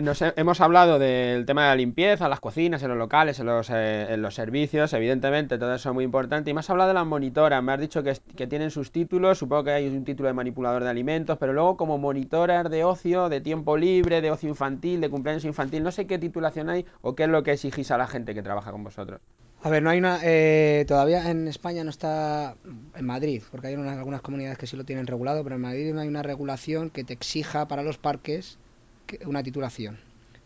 Nos he- hemos hablado del tema de la limpieza, las cocinas, en los locales, en los, eh, en los servicios, evidentemente, todo eso es muy importante. Y me has hablado de las monitoras, me has dicho que, que tienen sus títulos, supongo que hay un título de manipulador de alimentos, pero luego como monitoras de ocio, de tiempo libre, de ocio infantil, de cumpleaños infantil, no sé qué titulación hay o qué es lo que exigís a la gente que trabaja con vosotros. A ver, no hay una. eh, todavía en España no está. En Madrid, porque hay unas- algunas comunidades que sí lo tienen regulado, pero en Madrid no hay una regulación que te exija para los parques que- una titulación.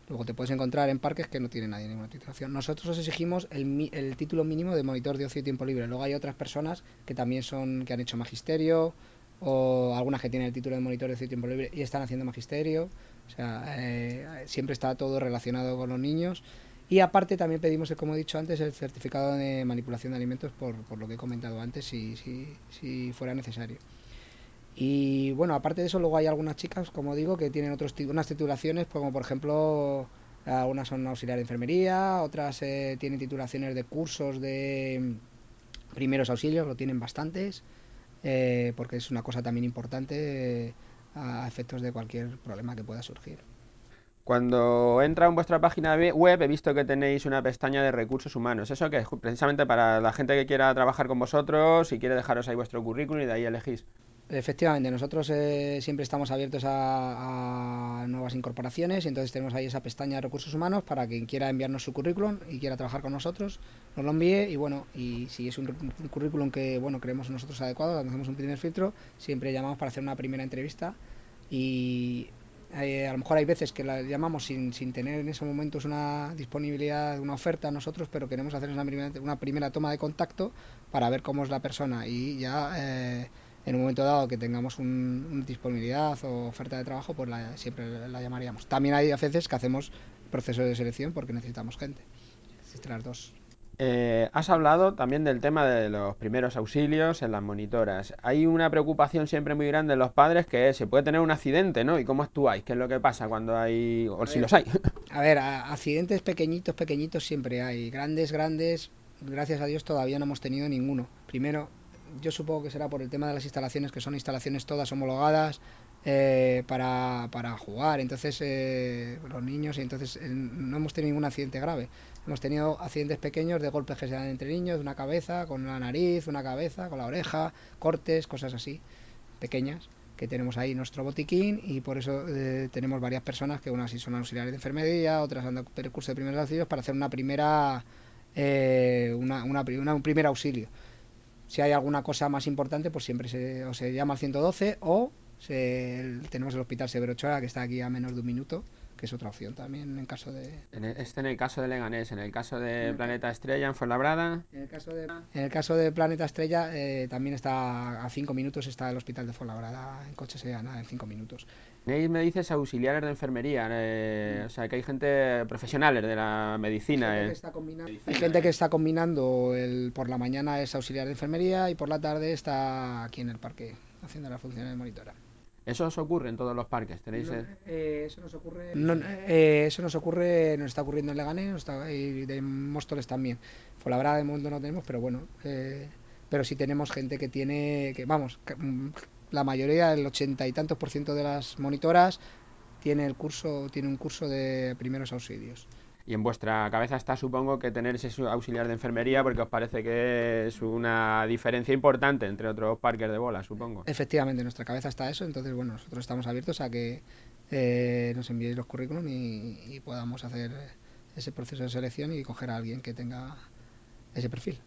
Luego te puedes encontrar en parques que no tiene nadie ninguna titulación. Nosotros os exigimos el, el título mínimo de monitor de ocio y tiempo libre. Luego hay otras personas que también son, que han hecho magisterio, o algunas que tienen el título de monitor de ocio y tiempo libre y están haciendo magisterio. O sea, eh, siempre está todo relacionado con los niños. Y aparte también pedimos, como he dicho antes, el certificado de manipulación de alimentos por, lo que he comentado antes, si, si fuera necesario. Y bueno, aparte de eso, luego hay algunas chicas, como digo, que tienen otros unas titulaciones, como por ejemplo, algunas son auxiliar de enfermería, otras eh, tienen titulaciones de cursos de mm, primeros auxilios, lo tienen bastantes, eh, porque es una cosa también importante eh, a efectos de cualquier problema que pueda surgir. Cuando entra en vuestra página we- web he visto que tenéis una pestaña de recursos humanos. Eso que es precisamente para la gente que quiera trabajar con vosotros y quiere dejaros ahí vuestro currículum y de ahí elegís. Efectivamente, nosotros eh, siempre estamos abiertos a, nuevas incorporaciones y entonces tenemos ahí esa pestaña de recursos humanos para quien quiera enviarnos su currículum y quiera trabajar con nosotros, nos lo envíe y bueno, y si es un, currículum que bueno creemos nosotros adecuado, hacemos un primer filtro, siempre llamamos para hacer una primera entrevista y eh, a lo mejor hay veces que la llamamos sin, sin tener en esos momentos una disponibilidad, una oferta nosotros, pero queremos hacer una primera, una primera toma de contacto para ver cómo es la persona y ya eh, en un momento dado que tengamos un, una disponibilidad o oferta de trabajo, pues la, siempre la llamaríamos. También hay veces que hacemos proceso de selección porque necesitamos gente. Existen las dos. Eh, has hablado también del tema de los primeros auxilios en las monitoras. Hay una preocupación siempre muy grande en los padres que es, se puede tener un accidente, ¿no? ¿Y cómo actuáis? ¿Qué es lo que pasa cuando hay, o A si ver, los hay? a ver, a- accidentes pequeñitos, pequeñitos siempre hay. Grandes, grandes, gracias a Dios todavía no hemos tenido ninguno. Primero, yo supongo que será por el tema de las instalaciones, que son instalaciones todas homologadas eh, para, para jugar. Entonces, eh, los niños, y entonces eh, no hemos tenido ningún accidente grave. Hemos tenido accidentes pequeños de golpes que se dan entre niños, una cabeza, con la nariz, una cabeza, con la oreja, cortes, cosas así, pequeñas que tenemos ahí nuestro botiquín y por eso eh, tenemos varias personas que unas sí son auxiliares de enfermería, otras han dado de primeros auxilios para hacer una primera eh, una, una, una, un primer auxilio. Si hay alguna cosa más importante, pues siempre se, o se llama al 112 o tenemos el Hospital Severo Ochoa, que está aquí a menos de un minuto, que es otra opción también en caso de... En el- este en el caso de Leganés, en el caso de el, Planeta Estrella, en Fuenlabrada. en el caso de, en el caso de Planeta Estrella, eh, también está a 5 minutos, está el Hospital de Fuenlabrada, en coche se gana en 5 minutos. Tenéis, me dices, auxiliares de enfermería, eh, o sea, que hay gente profesionales de la Hay medicina. gente que eh. está combinando, hay gente que está combinando el, por la mañana es auxiliar de enfermería y por la tarde está aquí en el parque haciendo las funciones de monitora. Eso os ocurre en todos los parques, tenéis... No, eh, eh, eso nos ocurre. No, eh, eso nos ocurre, nos está ocurriendo en Leganés nos está, y de Móstoles también. Fuenlabrada de momento no tenemos, pero bueno, eh, pero sí tenemos gente que tiene, que vamos, que, mm, la mayoría, el ochenta y tantos por ciento de las monitoras tiene el curso, tiene un curso de primeros auxilios. Y en vuestra cabeza está, supongo, que tener ese auxiliar de enfermería porque os parece que es una diferencia importante entre otros parques de bola, supongo. Efectivamente, en nuestra cabeza está eso, entonces bueno, nosotros estamos abiertos a que eh, nos enviéis los currículum y, y podamos hacer ese proceso de selección y coger a alguien que tenga ese perfil.